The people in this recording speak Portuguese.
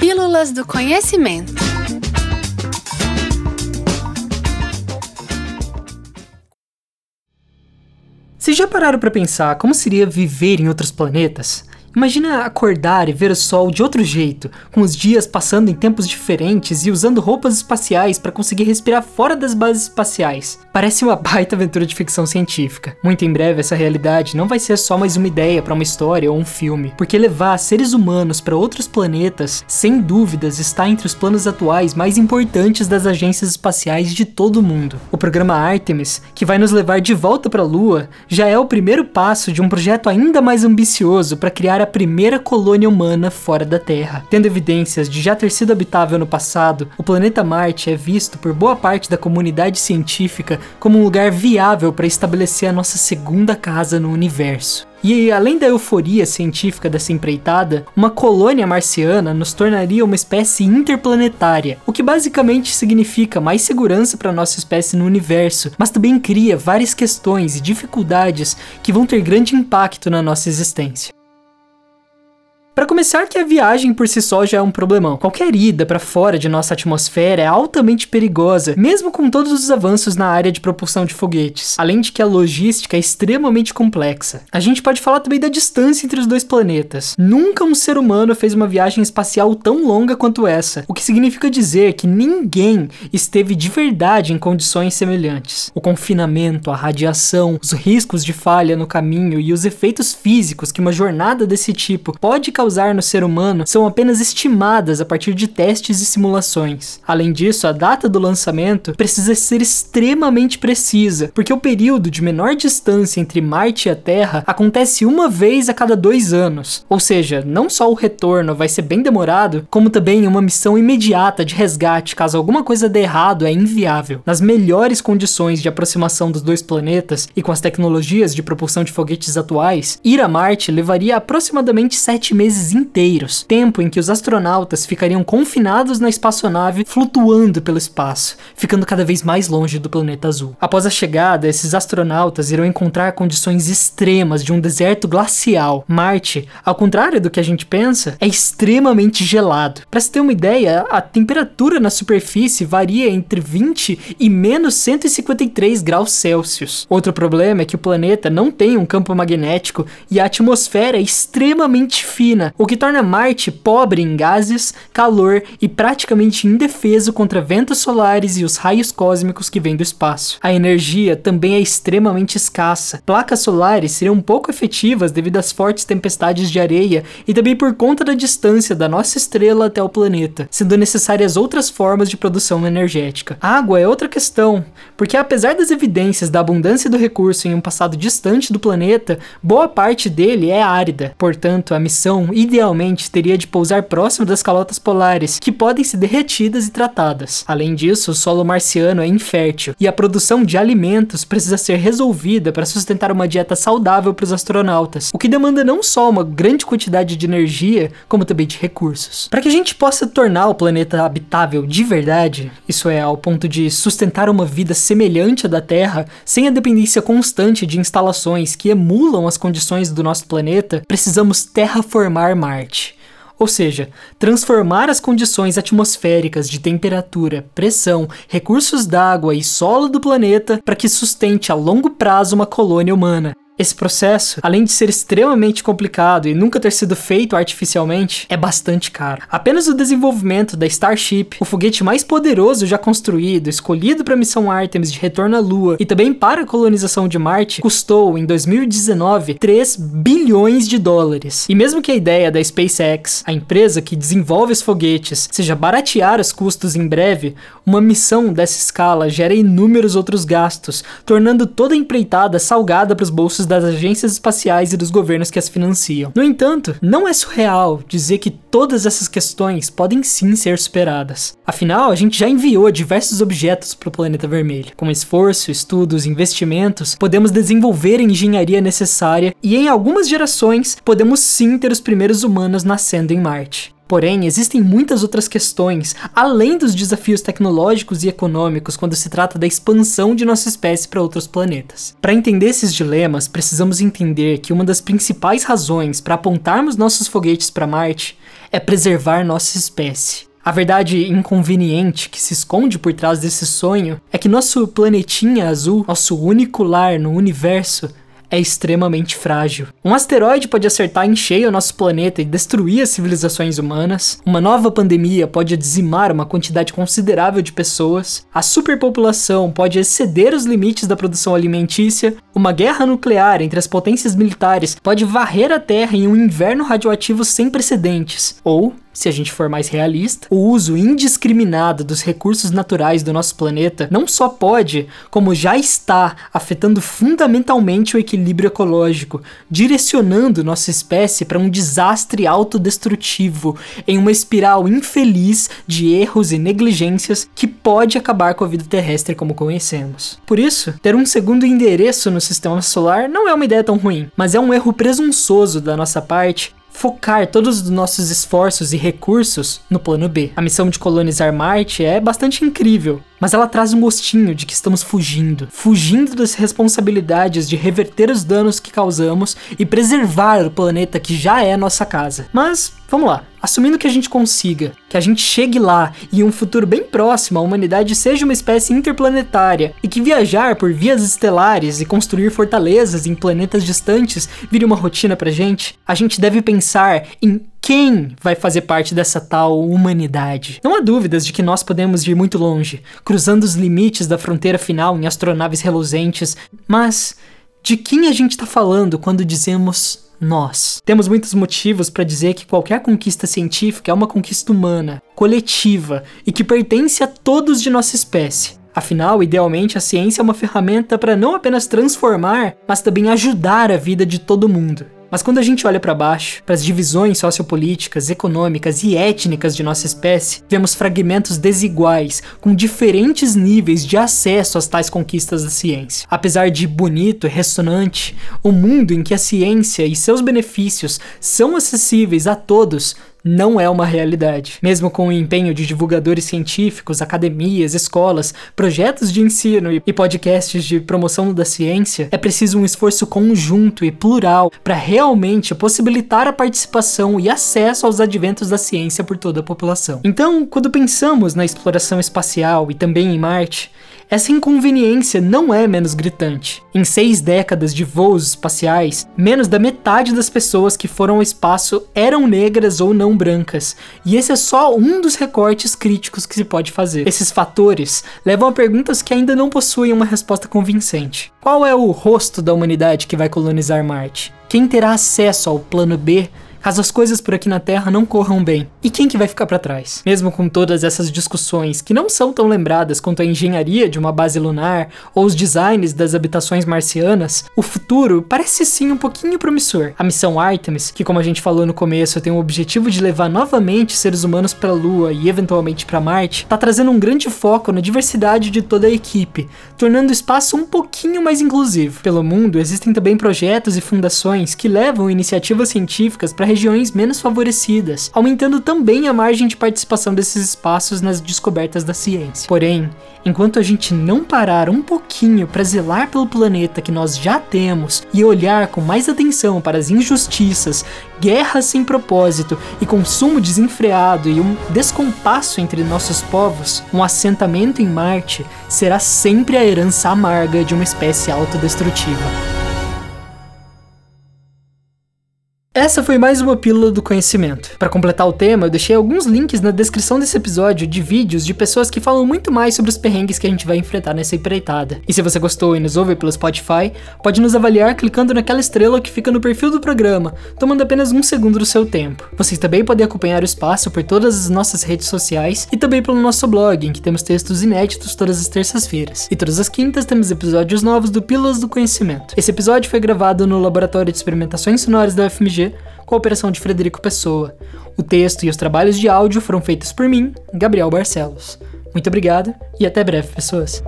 Pílulas do Conhecimento. Vocês já pararam para pensar como seria viver em outros planetas? Imagina acordar e ver o sol de outro jeito, com os dias passando em tempos diferentes e usando roupas espaciais para conseguir respirar fora das bases espaciais. Parece uma baita aventura de ficção científica. Muito em breve essa realidade não vai ser só mais uma ideia para uma história ou um filme, porque levar seres humanos para outros planetas, sem dúvidas, está entre os planos atuais mais importantes das agências espaciais de todo o mundo. O programa Artemis, que vai nos levar de volta para a Lua, já é o primeiro passo de um projeto ainda mais ambicioso para criar a primeira colônia humana fora da Terra. Tendo evidências de já ter sido habitável no passado, o planeta Marte é visto por boa parte da comunidade científica como um lugar viável para estabelecer a nossa segunda casa no universo. E além da euforia científica dessa empreitada, uma colônia marciana nos tornaria uma espécie interplanetária, o que basicamente significa mais segurança para nossa espécie no universo, mas também cria várias questões e dificuldades que vão ter grande impacto na nossa existência. Para começar, que a viagem por si só já é um problemão. Qualquer ida para fora de nossa atmosfera é altamente perigosa, mesmo com todos os avanços na área de propulsão de foguetes. Além de que a logística é extremamente complexa. A gente pode falar também da distância entre os dois planetas. Nunca um ser humano fez uma viagem espacial tão longa quanto essa, o que significa dizer que ninguém esteve de verdade em condições semelhantes. O confinamento, a radiação, os riscos de falha no caminho e os efeitos físicos que uma jornada desse tipo pode causar no ser humano são apenas estimadas a partir de testes e simulações. Além disso, a data do lançamento precisa ser extremamente precisa, porque o período de menor distância entre Marte e a Terra acontece uma vez a cada dois anos. Ou seja, não só o retorno vai ser bem demorado, como também uma missão imediata de resgate caso alguma coisa dê errado é inviável. Nas melhores condições de aproximação dos dois planetas e com as tecnologias de propulsão de foguetes atuais, ir a Marte levaria aproximadamente sete meses meses inteiros, tempo em que os astronautas ficariam confinados na espaçonave flutuando pelo espaço, ficando cada vez mais longe do planeta azul. Após a chegada, esses astronautas irão encontrar condições extremas de um deserto glacial. Marte, ao contrário do que a gente pensa, é extremamente gelado. Para se ter uma ideia, a temperatura na superfície varia entre 20 e menos 153 graus Celsius. Outro problema é que o planeta não tem um campo magnético e a atmosfera é extremamente fina o que torna Marte pobre em gases, calor e praticamente indefeso contra ventos solares e os raios cósmicos que vêm do espaço. A energia também é extremamente escassa. Placas solares seriam pouco efetivas devido às fortes tempestades de areia e também por conta da distância da nossa estrela até o planeta, sendo necessárias outras formas de produção energética. água é outra questão, porque apesar das evidências da abundância do recurso em um passado distante do planeta, boa parte dele é árida. Portanto, a missão idealmente teria de pousar próximo das calotas polares, que podem ser derretidas e tratadas. Além disso, o solo marciano é infértil e a produção de alimentos precisa ser resolvida para sustentar uma dieta saudável para os astronautas, o que demanda não só uma grande quantidade de energia, como também de recursos. Para que a gente possa tornar o planeta habitável de verdade, isso é, ao ponto de sustentar uma vida semelhante à da Terra, sem a dependência constante de instalações que emulam as condições do nosso planeta, precisamos terraformar transformar Marte. Ou seja, transformar as condições atmosféricas de temperatura, pressão, recursos d'água e solo do planeta para que sustente a longo prazo uma colônia humana. Esse processo, além de ser extremamente complicado e nunca ter sido feito artificialmente, é bastante caro. Apenas o desenvolvimento da Starship, o foguete mais poderoso já construído, escolhido para a missão Artemis de retorno à Lua e também para a colonização de Marte, custou em 2019 3 bilhões de dólares. E mesmo que a ideia da SpaceX, a empresa que desenvolve os foguetes, seja baratear os custos em breve, uma missão dessa escala gera inúmeros outros gastos, tornando toda a empreitada salgada para os bolsos das agências espaciais e dos governos que as financiam. No entanto, não é surreal dizer que todas essas questões podem sim ser superadas. Afinal, a gente já enviou diversos objetos para o planeta vermelho. Com esforço, estudos, investimentos, podemos desenvolver a engenharia necessária e em algumas gerações podemos sim ter os primeiros humanos nascendo em Marte. Porém, existem muitas outras questões, além dos desafios tecnológicos e econômicos, quando se trata da expansão de nossa espécie para outros planetas. Para entender esses dilemas, precisamos entender que uma das principais razões para apontarmos nossos foguetes para Marte é preservar nossa espécie. A verdade inconveniente que se esconde por trás desse sonho é que nosso planetinha azul, nosso único lar no universo, é extremamente frágil. Um asteroide pode acertar em cheio o nosso planeta e destruir as civilizações humanas. Uma nova pandemia pode dizimar uma quantidade considerável de pessoas. A superpopulação pode exceder os limites da produção alimentícia. Uma guerra nuclear entre as potências militares pode varrer a Terra em um inverno radioativo sem precedentes. Ou se a gente for mais realista, o uso indiscriminado dos recursos naturais do nosso planeta não só pode, como já está, afetando fundamentalmente o equilíbrio ecológico, direcionando nossa espécie para um desastre autodestrutivo, em uma espiral infeliz de erros e negligências que pode acabar com a vida terrestre como conhecemos. Por isso, ter um segundo endereço no sistema solar não é uma ideia tão ruim, mas é um erro presunçoso da nossa parte focar todos os nossos esforços e recursos no plano B. A missão de colonizar Marte é bastante incrível, mas ela traz um gostinho de que estamos fugindo, fugindo das responsabilidades de reverter os danos que causamos e preservar o planeta que já é nossa casa. Mas vamos lá, assumindo que a gente consiga, que a gente chegue lá e em um futuro bem próximo a humanidade seja uma espécie interplanetária e que viajar por vias estelares e construir fortalezas em planetas distantes vire uma rotina pra gente, a gente deve pensar em quem vai fazer parte dessa tal humanidade? Não há dúvidas de que nós podemos ir muito longe, cruzando os limites da fronteira final em astronaves reluzentes, mas de quem a gente está falando quando dizemos nós. Temos muitos motivos para dizer que qualquer conquista científica é uma conquista humana, coletiva e que pertence a todos de nossa espécie. Afinal, idealmente, a ciência é uma ferramenta para não apenas transformar, mas também ajudar a vida de todo mundo. Mas quando a gente olha para baixo, para as divisões sociopolíticas, econômicas e étnicas de nossa espécie, vemos fragmentos desiguais, com diferentes níveis de acesso às tais conquistas da ciência. Apesar de bonito e ressonante, o mundo em que a ciência e seus benefícios são acessíveis a todos não é uma realidade. Mesmo com o empenho de divulgadores científicos, academias, escolas, projetos de ensino e podcasts de promoção da ciência, é preciso um esforço conjunto e plural para realmente possibilitar a participação e acesso aos adventos da ciência por toda a população. Então, quando pensamos na exploração espacial e também em Marte, essa inconveniência não é menos gritante. Em seis décadas de voos espaciais, menos da metade das pessoas que foram ao espaço eram negras ou não brancas, e esse é só um dos recortes críticos que se pode fazer. Esses fatores levam a perguntas que ainda não possuem uma resposta convincente. Qual é o rosto da humanidade que vai colonizar Marte? Quem terá acesso ao plano B caso as coisas por aqui na Terra não corram bem. E quem que vai ficar para trás? Mesmo com todas essas discussões que não são tão lembradas quanto a engenharia de uma base lunar ou os designs das habitações marcianas, o futuro parece sim um pouquinho promissor. A missão Artemis, que como a gente falou no começo, tem o objetivo de levar novamente seres humanos para a Lua e eventualmente para Marte, tá trazendo um grande foco na diversidade de toda a equipe, tornando o espaço um pouquinho mais inclusivo. Pelo mundo existem também projetos e fundações que levam iniciativas científicas para regiões menos favorecidas, aumentando também a margem de participação desses espaços nas descobertas da ciência. Porém, enquanto a gente não parar um pouquinho para zelar pelo planeta que nós já temos e olhar com mais atenção para as injustiças, guerras sem propósito e consumo desenfreado e um descompasso entre nossos povos, um assentamento em Marte será sempre a herança amarga de uma espécie autodestrutiva. Essa foi mais uma pílula do conhecimento. Para completar o tema, eu deixei alguns links na descrição desse episódio de vídeos de pessoas que falam muito mais sobre os perrengues que a gente vai enfrentar nessa empreitada. E se você gostou e nos ouve pelo Spotify, pode nos avaliar clicando naquela estrela que fica no perfil do programa, tomando apenas um segundo do seu tempo. Vocês também podem acompanhar o espaço por todas as nossas redes sociais e também pelo nosso blog, em que temos textos inéditos todas as terças-feiras. E todas as quintas temos episódios novos do Pílulas do Conhecimento. Esse episódio foi gravado no Laboratório de Experimentações Sonoras da UFMG com a operação de Frederico Pessoa. O texto e os trabalhos de áudio foram feitos por mim, Gabriel Barcelos. Muito obrigado e até breve, pessoas.